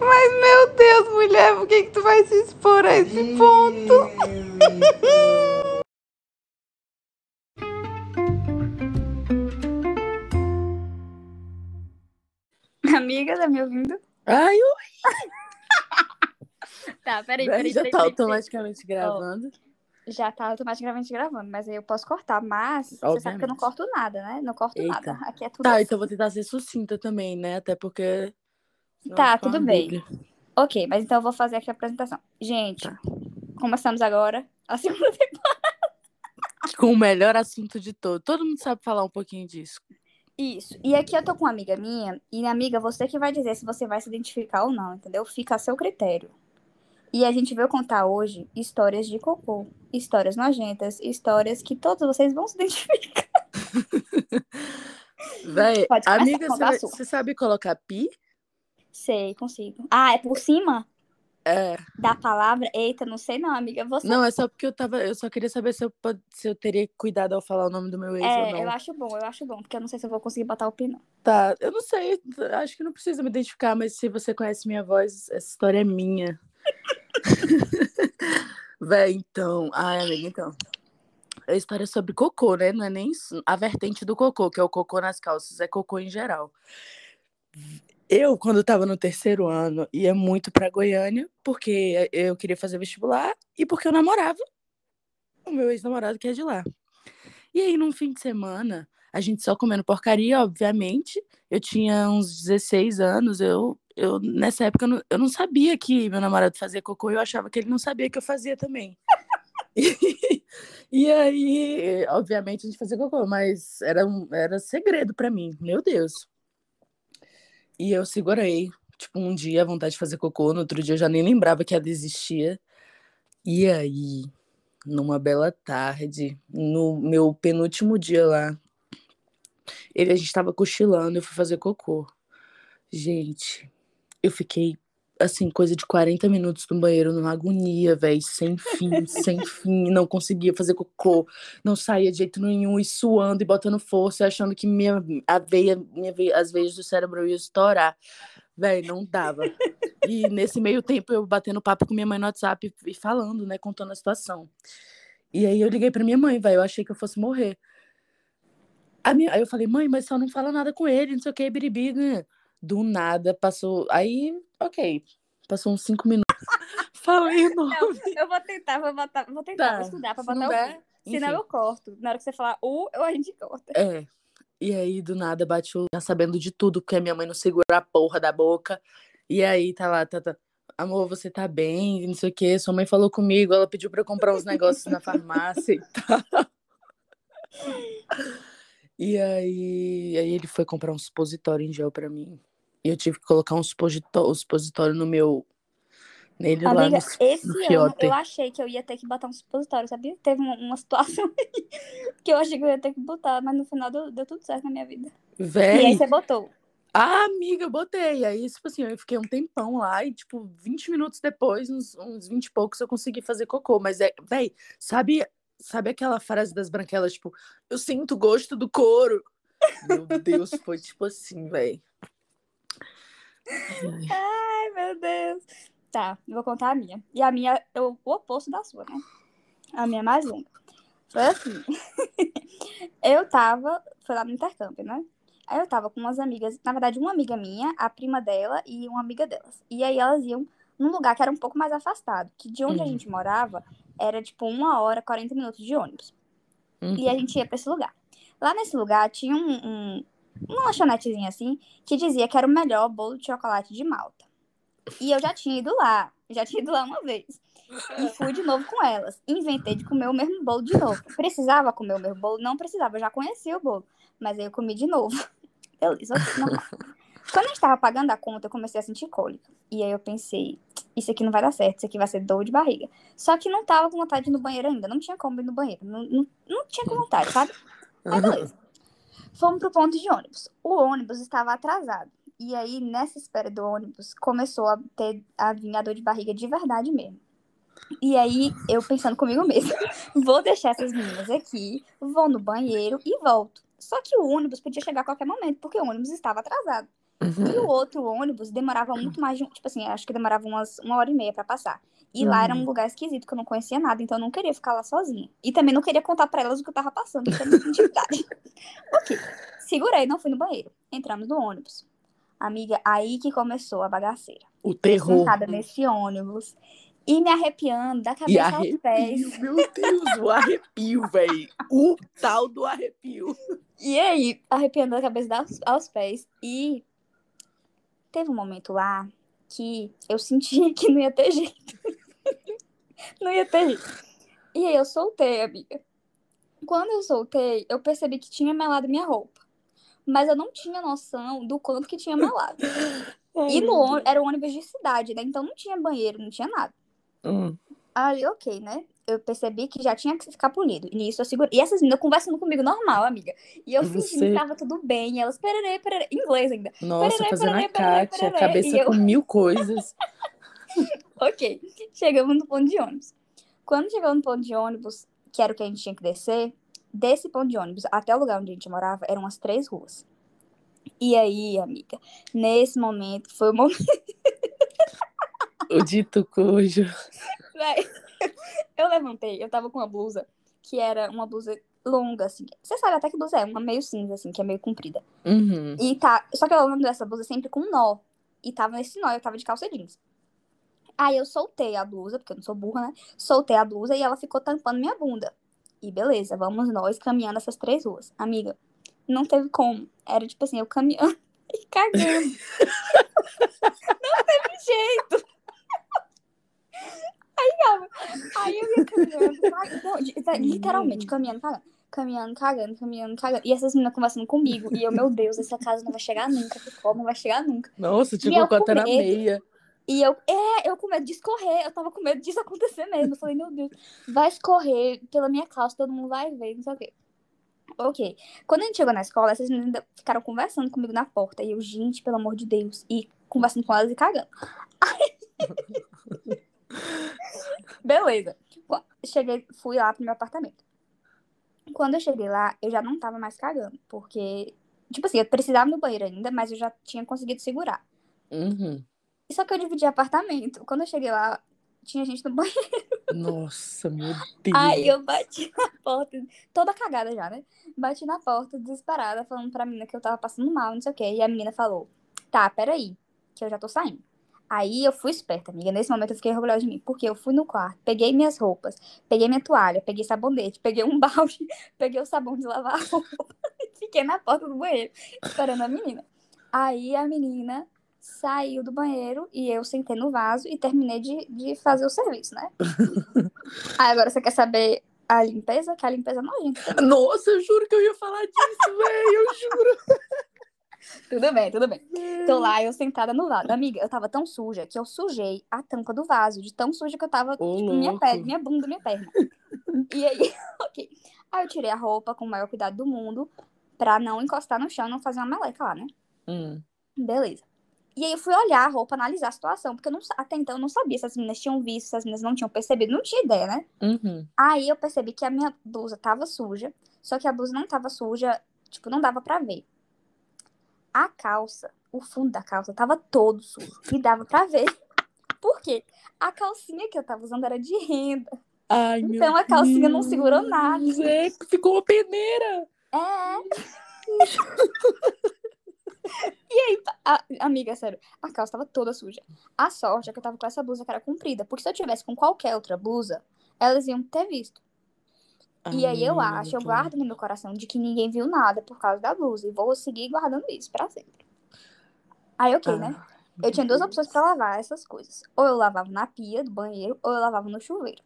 Mas, meu Deus, mulher, por que, que tu vai se expor a esse ponto? Amiga, tá me ouvindo? Ai, eu Tá, peraí, peraí. já peraí, tá peraí, automaticamente gravando. peraí. Já tá automaticamente gravando, mas aí eu posso cortar. Mas você sabe que eu não Obviamente. corto nada, né? Não corto Eita. nada. Aqui é tudo Tá, assim. então vou tentar ser sucinta também, né? Até porque. Tá, tudo bem. bíblia. Ok, mas então eu vou fazer aqui a apresentação. Gente, Tá. começamos agora a segunda temporada. Com o melhor assunto de todo. Todo mundo sabe falar um pouquinho disso. Isso. E aqui eu tô com uma amiga minha, e amiga, você que vai dizer se você vai se identificar ou não, entendeu? Fica a seu critério. E a gente veio contar hoje histórias de cocô, histórias nojentas, histórias que todos vocês vão se identificar. Véi, começar, amiga, você sabe colocar pi? Sei, consigo. Ah, é por cima É. da palavra? Eita, não sei não, amiga. Você Não, é só porque eu tava. Eu só queria saber se eu, se eu teria cuidado ao falar o nome do meu ex ou É, não. eu acho bom, eu acho bom, porque eu não sei se eu vou conseguir botar o pi, não. Tá, eu não sei, acho que não precisa me identificar, mas se você conhece minha voz, essa história é minha. Véi, então, ai, amiga, então. A história é sobre cocô, né? Não é nem a vertente do cocô, que é o cocô nas calças, é cocô em geral. Eu, quando tava no terceiro ano, ia muito pra Goiânia, porque eu queria fazer vestibular e porque eu namorava o meu ex-namorado que é de lá. E aí, num fim de semana, a gente só comendo porcaria, obviamente. Eu tinha uns 16 anos, eu, eu nessa época eu não, eu não sabia que meu namorado fazia cocô, eu achava que ele não sabia que eu fazia também. E, e aí, obviamente, a gente fazia cocô, mas era, um, era segredo pra mim, meu Deus. E eu segurei, tipo, um dia a vontade de fazer cocô, no outro dia eu já nem lembrava que ela existia. E aí, numa bela tarde, no meu penúltimo dia lá, ele, a gente tava cochilando, eu fui fazer cocô. Gente, eu fiquei, assim, coisa de 40 minutos no banheiro, numa agonia, velho, sem fim, sem fim, não conseguia fazer cocô, não saía de jeito nenhum, e suando e botando força, achando que minha, a veia, minha veia, as veias do cérebro iam estourar. Véi, não dava. E nesse meio tempo eu batendo papo com minha mãe no WhatsApp e falando, né, contando a situação. E aí eu liguei pra minha mãe, velho, eu achei que eu fosse morrer. A minha... Aí eu falei, mãe, mas só não fala nada com ele, não sei o que, biribi, né? Do nada, passou. Aí, ok. Passou uns cinco minutos. Falei o nome. Eu vou tentar, vou, botar, vou tentar, Tá, vou estudar pra se botar não o der. Senão eu corto. Na hora que você falar o, eu, a gente corta. É. E aí, do nada, bate o. Sabendo de tudo, porque a minha mãe não segura a porra da boca. E aí, tá lá, tá, tá. Amor, você tá bem? Não sei o quê. Sua mãe falou comigo, ela pediu pra eu comprar uns negócios na farmácia e tal. E aí, aí ele foi comprar um supositório em gel pra mim. E eu tive que colocar um supositó- um supositório no meu. Nele lá Amiga, no, esse no ano fiote. eu achei que eu ia ter que botar um supositório, sabia? Teve uma, uma situação que eu achei que eu ia ter que botar, mas no final deu, deu tudo certo na minha vida. E aí Véi, você botou. Ah, amiga, eu botei. Aí, tipo assim, eu fiquei um tempão lá e, tipo, 20 minutos depois, uns, uns 20 e poucos, eu consegui fazer cocô. Mas é, véi, sabe, sabe aquela frase das branquelas, tipo, eu sinto o gosto do couro? Meu Deus, foi tipo assim, véi. Ai, meu Deus. Tá, eu vou contar a minha. E a minha é o, oposto da sua, né? A minha é mais longa. Foi assim. eu tava. Foi lá no intercâmbio, né? Aí eu tava com umas amigas, na verdade, uma amiga minha, a prima dela e uma amiga delas. E aí elas iam num lugar que era um pouco mais afastado, que de onde a Uhum. gente morava era tipo uma hora, 40 minutos de ônibus. E a gente ia pra esse lugar. Lá nesse lugar tinha um, um, uma lanchonetezinha assim, que dizia que era o melhor bolo de chocolate de Malta. E eu já tinha ido lá, já tinha ido lá uma vez. E fui de novo com elas. Inventei de comer o mesmo bolo de novo. Precisava comer o mesmo bolo? Não precisava, eu já conhecia o bolo. Mas aí eu comi de novo. Beleza, normal. Quando a gente tava pagando a conta, eu comecei a sentir cólica. E aí eu pensei, isso aqui não vai dar certo, isso aqui vai ser dor de barriga. Só que não tava com vontade de ir no banheiro ainda, não tinha como ir no banheiro. Não, não, não tinha com vontade, sabe? Aí beleza. Fomos pro ponto de ônibus. O ônibus estava atrasado. E aí, nessa espera do ônibus, começou a ter a vir a dor de barriga de verdade mesmo. E aí, eu pensando comigo mesma, vou deixar essas meninas aqui, vou no banheiro e volto. Só que o ônibus podia chegar a qualquer momento, porque o ônibus estava atrasado. E o Uhum. outro ônibus demorava muito mais de. Tipo assim, acho que demorava umas uma hora e meia pra passar. E lá era um Uhum. lugar esquisito, que eu não conhecia nada, então eu não queria ficar lá sozinha. E também não queria contar pra elas o que eu tava passando, é muita intimidade. ok. Segurei, não fui no banheiro. Entramos no ônibus. Amiga, aí que começou a bagaceira. O Eu terror. sentada nesse ônibus e me arrepiando da cabeça aos pés. arrepio, meu Deus, o arrepio, velho. O tal do arrepio. E aí, arrepiando da cabeça aos, aos pés. E teve um momento lá que eu sentia que não ia ter jeito. não ia ter jeito. E aí eu soltei, amiga. Quando eu soltei, eu percebi que tinha melado minha roupa. Mas eu não tinha noção do quanto que tinha melado. E no era um ônibus de cidade, né? Então não tinha banheiro, não tinha nada. Hum. Aí, ok, né? Eu percebi que já tinha que ficar polido. E nisso eu segurei. E essas meninas conversando comigo normal, amiga. E eu fingindo você? que tava tudo bem. E elas, pererê, pererê. Em inglês ainda. Nossa, Pererê, fazendo pererê, a Kátia, a cabeça eu- com mil coisas. Ok. Chegamos no ponto de ônibus. Quando chegamos no ponto de ônibus, que era o que a gente tinha que descer, desse ponto de ônibus até o lugar onde a gente morava, eram umas três ruas. E aí, amiga, nesse momento, foi o momento. O dito cujo. Véi, eu levantei, eu tava com uma blusa que era uma blusa longa, assim. Você sabe até que blusa é, uma meio cinza, assim, que é meio comprida. Uhum. E tá. Só que eu ando dessa blusa sempre com nó. E tava nesse nó, eu tava de calça jeans. Aí eu soltei a blusa, porque eu não sou burra, né? Soltei a blusa e ela ficou tampando minha bunda. E beleza, vamos nós caminhando essas três ruas. Amiga, não teve como. Era tipo assim, eu caminhando e cagando. não teve jeito. Aí, calma. Aí eu ia caminhando, cag- não, de- tá, literalmente, caminhando, cagando. Caminhando, cagando, caminhando, cagando. E essas meninas conversando comigo. E eu, meu Deus, essa casa não vai chegar nunca. Que forma não vai chegar nunca. Nossa, tipo, com até na medo. meia. E eu, é, eu com medo de escorrer. Eu tava com medo disso acontecer mesmo. Eu falei, meu Deus, vai escorrer pela minha calça, todo mundo vai ver, não sei o quê. Ok. Quando a gente chegou na escola, essas meninas ainda ficaram conversando comigo na porta. E eu, gente, pelo amor de Deus. E conversando com elas e cagando. Beleza. Cheguei, fui lá pro meu apartamento. Quando eu cheguei lá, eu já não tava mais cagando. Porque, tipo assim, eu precisava no banheiro ainda, mas eu já tinha conseguido segurar. Uhum. Só que eu dividi apartamento. Quando eu cheguei lá, tinha gente no banheiro. Nossa, meu Deus. Aí eu bati na porta, toda cagada já, né? Bati na porta, desesperada, falando pra menina que eu tava passando mal, não sei o quê. E a menina falou: Tá, peraí, que eu já tô saindo. Aí eu fui esperta, amiga. Nesse momento eu fiquei orgulhosa de mim, porque eu fui no quarto, peguei minhas roupas, peguei minha toalha, peguei sabonete, peguei um balde, peguei o sabão de lavar roupa e fiquei na porta do banheiro, esperando a menina. Aí a menina saiu do banheiro e eu sentei no vaso e terminei de, de fazer o serviço, né? Aí agora você quer saber a limpeza? Que a limpeza é nojenta. Nossa, eu juro que eu ia falar disso, velho. Eu juro. Tudo bem, tudo bem. Tô lá, eu sentada no vaso. Amiga, eu tava tão suja que eu sujei a tampa do vaso, de tão suja que eu tava, Ô, tipo, minha pele, minha bunda, minha perna. E aí, ok. Aí eu tirei a roupa com o maior cuidado do mundo, pra não encostar no chão e não fazer uma meleca lá, né? Hum. Beleza. E aí eu fui olhar a roupa, analisar a situação, porque eu não, até então eu não sabia se as meninas tinham visto, se as meninas não tinham percebido, não tinha ideia, né? Uhum. Aí eu percebi que a minha blusa tava suja, só que a blusa não tava suja, tipo, não dava pra ver. A calça, o fundo da calça tava todo sujo e dava pra ver. Por quê? A calcinha que eu tava usando era de renda. Ai, Então a calcinha não Deus. segurou nada. É, ficou uma peneira. É. e aí, a- amiga, sério, a calça tava toda suja. A sorte é que eu tava com essa blusa que era comprida, porque se eu tivesse com qualquer outra blusa, elas iam ter visto. E aí eu acho, eu guardo no meu coração de que ninguém viu nada por causa da blusa. E vou seguir guardando isso pra sempre. Aí, ok, né? Ah, Eu tinha duas opções pra lavar essas coisas. Ou eu lavava na pia do banheiro, ou eu lavava no chuveiro.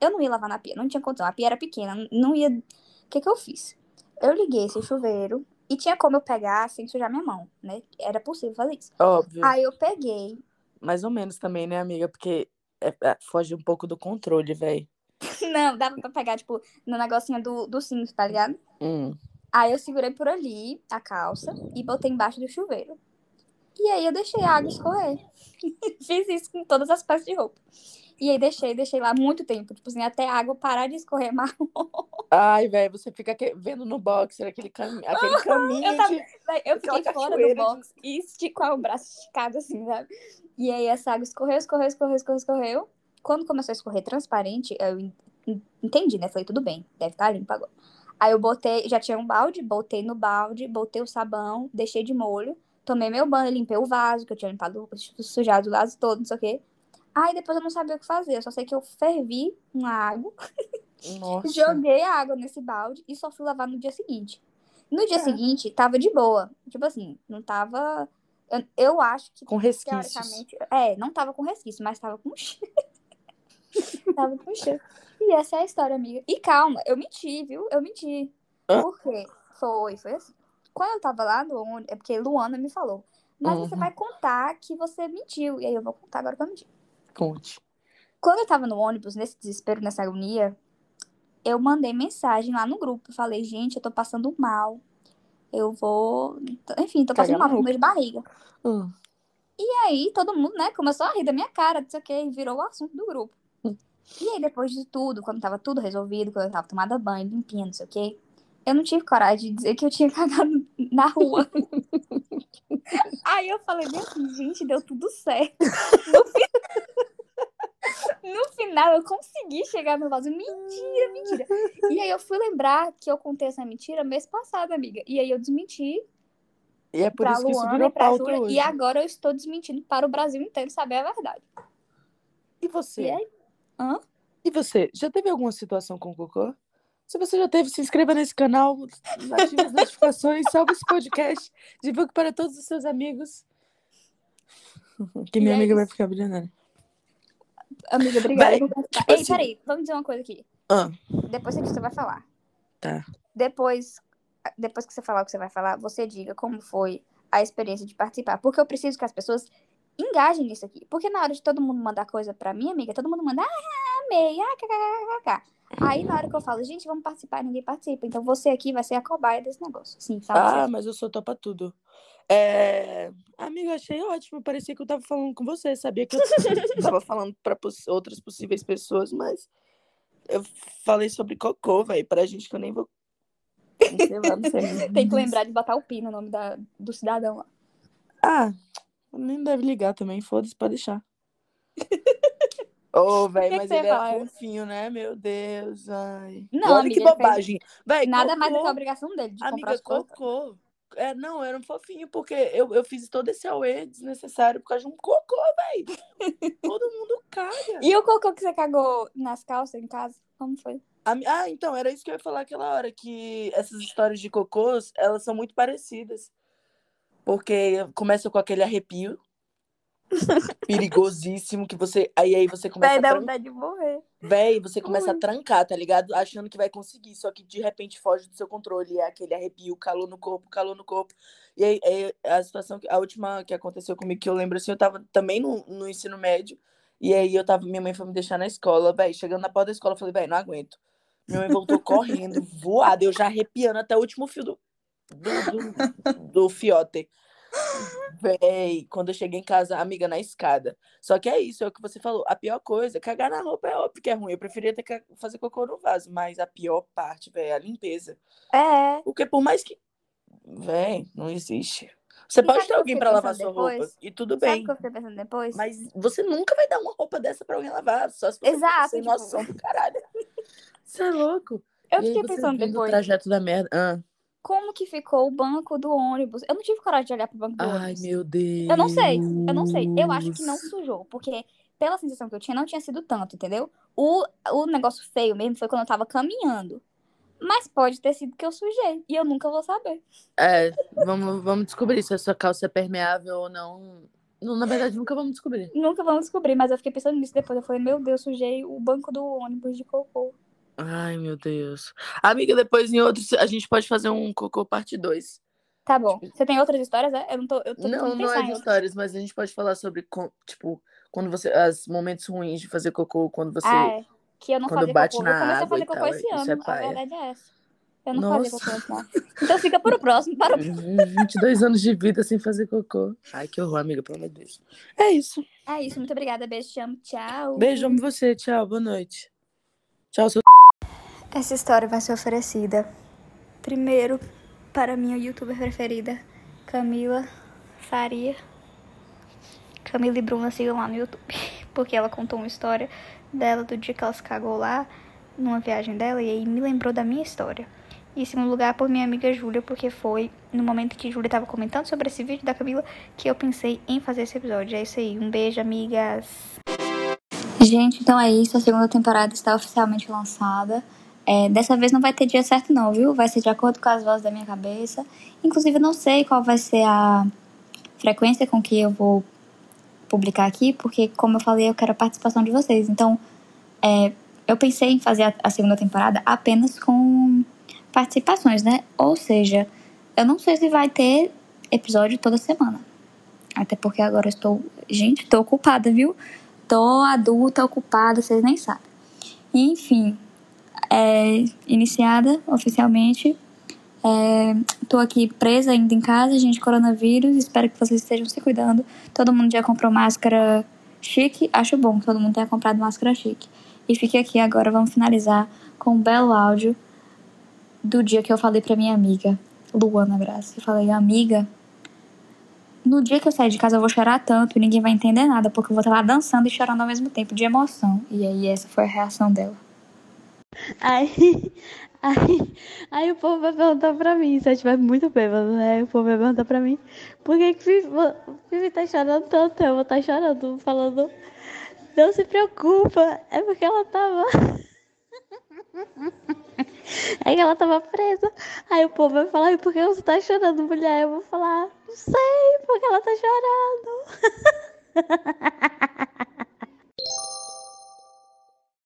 Eu não ia lavar na pia, não tinha condição. A pia era pequena, não ia. O que que eu fiz? Eu liguei esse chuveiro e tinha como eu pegar sem sujar minha mão, né? Era possível fazer isso. Óbvio. Aí eu peguei. Mais ou menos também, né, amiga? Porque é- é- foge um pouco do controle, velho. Não, dava pra pegar, tipo, no negocinho do, do cinto, tá ligado? Hum. Aí eu segurei por ali a calça e botei embaixo do chuveiro. E aí eu deixei a água escorrer. Fiz isso com todas as peças de roupa. E aí deixei, deixei lá muito tempo. Tipo assim, até a água parar de escorrer marrom. Ai, velho, você fica que- vendo no boxer aquele, cam... aquele caminho Eu tava- de... Eu fiquei fora do cachoeira de- box e esticou o braço esticado assim, sabe? E aí essa água escorreu, escorreu, escorreu, escorreu, escorreu. Quando começou a escorrer transparente, eu entendi, né? Falei, tudo bem, deve estar limpo agora. Aí eu botei, já tinha um balde, botei no balde, botei o sabão, deixei de molho, tomei meu banho, limpei o vaso, que eu tinha limpado, sujado o vaso todo, não sei o quê. Aí depois eu não sabia o que fazer, eu só sei que eu fervi uma água, Nossa. joguei a água nesse balde e só fui lavar no dia seguinte. No dia É. seguinte, tava de boa. Tipo assim, não tava. Eu, eu acho que, Com resquícios. teoricamente. É, não tava com resquício, mas tava com cheiro. tava com cheiro. E essa é a história, amiga. E calma, eu menti, viu? Eu menti. Hã? Por quê? Foi, foi assim. Quando eu tava lá no ônibus, é porque Luana me falou. Mas você Uhum. vai contar que você mentiu. E aí eu vou contar agora que eu menti. Conte. Quando eu tava no ônibus, nesse desespero, nessa agonia, eu mandei mensagem lá no grupo. Falei, gente, eu tô passando mal. Eu vou. Enfim, tô passando Cagar mal com dor de barriga. Hum. E aí todo mundo, né, começou a rir da minha cara, não sei o que, virou o assunto do grupo. E aí, depois de tudo, quando tava tudo resolvido, quando eu tava tomada banho, limpinha, não sei o que, eu não tive coragem de dizer que eu tinha cagado na rua. aí eu falei gente, deu tudo certo. No, fi- no final, eu consegui chegar no vaso. Mentira, mentira. E aí eu fui lembrar que eu contei essa mentira mês passado, amiga. E aí eu desmenti E é por isso que isso Luana virou e pauta Júlia. hoje. E agora eu estou desmentindo para o Brasil inteiro saber a verdade. E você? E aí? Hã? E você? Já teve alguma situação com cocô? Se você já teve, se inscreva nesse canal, ative as notificações, salve esse podcast, divulgue para todos os seus amigos. Que minha E é amiga vai isso. ficar bilionária. Amiga, obrigada. Vai, tipo Ei, assim- peraí, vamos dizer uma coisa aqui. Ah, Depois que você vai falar. Tá. Depois, depois que você falar o que você vai falar, você diga como foi a experiência de participar. Porque eu preciso que as pessoas engajem nisso aqui. Porque na hora de todo mundo mandar coisa pra mim, amiga, todo mundo manda, ah, amei, ah, kkkk. Aí na hora que eu falo, gente, vamos participar, ninguém participa. Então você aqui vai ser a cobaia desse negócio. Sim, sabe? ah, mas eu sou topa tudo. É... Amiga, achei ótimo. Parecia que eu tava falando com você. Sabia que eu tava falando para outras possíveis pessoas, mas eu falei sobre cocô, velho. Pra gente que eu nem vou. Sei lá, não sei. Tem que lembrar de botar o pi no nome da, do cidadão lá. Ah, nem deve ligar também, foda-se, pode deixar. Ô, velho, que mas ele falar? fofinho, né? Meu Deus, ai. Não, Olha amiga, que bobagem. Véi, Nada mais do que a cocô, obrigação dele de comprar Amiga, cocô. É, não, era um fofinho, porque eu, eu fiz todo esse auê desnecessário por causa de um cocô, velho. Todo mundo caga. E o cocô que você cagou nas calças em casa? Como foi? Ah, então, era isso que eu ia falar aquela hora, que essas histórias de cocôs, elas são muito parecidas. Porque começa com aquele arrepio perigosíssimo que você. Aí aí você começa Vai a dar vontade de morrer. Véi, você começa a Ui. trancar, tá ligado? Achando que vai conseguir, só que de repente foge do seu controle. É aquele arrepio, calor no corpo, calor no corpo. E aí, aí a situação, a última que aconteceu comigo, que eu lembro assim, eu tava também no, no ensino médio. E aí eu tava, minha mãe foi me deixar na escola, véi. Chegando na porta da escola, eu falei, véi, não aguento. Minha mãe voltou correndo, voada, eu já arrepiando até o último fio do, do, do, do fiote. Véi, quando eu cheguei em casa, amiga, na escada. Só que é isso, é o que você falou. A pior coisa, cagar na roupa é óbvio que é ruim. Eu preferia ter que fazer cocô no vaso, mas a pior parte, véi, é a limpeza. É. Porque por mais que. Véi, não existe. Você E pode ter alguém pra lavar sua roupa. depois? E tudo Sabe o bem. que eu fiquei pensando depois? Mas você nunca vai dar uma roupa dessa pra alguém lavar. Só se você Exato, sem tipo- noção do caralho. Você é louco. eu E fiquei pensando depois. o trajeto da merda. Ah. Como que ficou o banco do ônibus? Eu não tive coragem de olhar pro banco do Ai, ônibus. meu Deus. Eu não sei, eu não sei. Eu acho que não sujou, porque pela sensação que eu tinha, não tinha sido tanto, entendeu? O, o negócio feio mesmo foi quando eu tava caminhando. Mas pode ter sido que eu sujei. E eu nunca vou saber. É, vamos, vamos descobrir se a sua calça é permeável ou não. Não, Na verdade, nunca vamos descobrir. Nunca vamos descobrir, mas eu fiquei pensando nisso depois. Eu falei, meu Deus, sujei o banco do ônibus de cocô. Ai, meu Deus. Amiga, depois em outros a gente pode fazer um cocô parte 2. Tá bom. Você tem outras histórias, é? Eu não tô. Eu tô Não, não é de histórias, mas a gente pode falar sobre, tipo, quando você. Os momentos ruins de fazer cocô, quando você. Ah, é. Que eu não quando bate cocô. na Eu comecei a fazer cocô esse isso ano. é a verdade é essa. Eu não Nossa. fazia cocô antes, não. Então fica para o próximo, para o 22 anos de vida sem fazer cocô. Ai, que horror, amiga, pelo amor de Deus. É isso. É isso, muito obrigada. Beijo, te amo. Tchau. Beijo, amo você. Tchau, boa noite. Tchau, seu. Essa história vai ser oferecida primeiro para minha youtuber preferida, Camila Faria. Camila e Bruna sigam lá no YouTube, porque ela contou uma história dela do dia que ela se cagou lá, numa viagem dela, e aí me lembrou da minha história. E em segundo lugar, por minha amiga Júlia, porque foi no momento que Júlia estava comentando sobre esse vídeo da Camila que eu pensei em fazer esse episódio. É isso aí, um beijo, amigas! Gente, então é isso. A segunda temporada está oficialmente lançada. É, dessa vez não vai ter dia certo, não, viu? Vai ser de acordo com as vozes da minha cabeça. Inclusive, eu não sei qual vai ser a frequência com que eu vou publicar aqui, porque, como eu falei, eu quero a participação de vocês. Então, é, eu pensei em fazer a, a segunda temporada apenas com participações, né? Ou seja, eu não sei se vai ter episódio toda semana. Até porque agora eu estou. Gente, estou ocupada, viu? Tô adulta, ocupada, vocês nem sabem. Enfim, é, iniciada oficialmente. É, tô aqui presa ainda em casa, gente, coronavírus. Espero que vocês estejam se cuidando. Todo mundo já comprou máscara chique. Acho bom que todo mundo tenha comprado máscara chique. E fique aqui agora, vamos finalizar com um belo áudio do dia que eu falei pra minha amiga, Luana Graça. Eu falei, amiga, no dia que eu sair de casa eu vou chorar tanto e ninguém vai entender nada, porque eu vou estar lá dançando e chorando ao mesmo tempo, de emoção. E aí essa foi a reação dela. Aí, aí, aí o povo vai perguntar pra mim, se eu estiver muito bêbado, né? O povo vai perguntar pra mim, por que que Vivi, tá chorando tanto? Eu vou estar chorando, falando, não se preocupa, é porque ela tava... É que ela tava presa. Aí o povo vai falar, por que você tá chorando, mulher? Eu vou falar, não sei, porque ela tá chorando.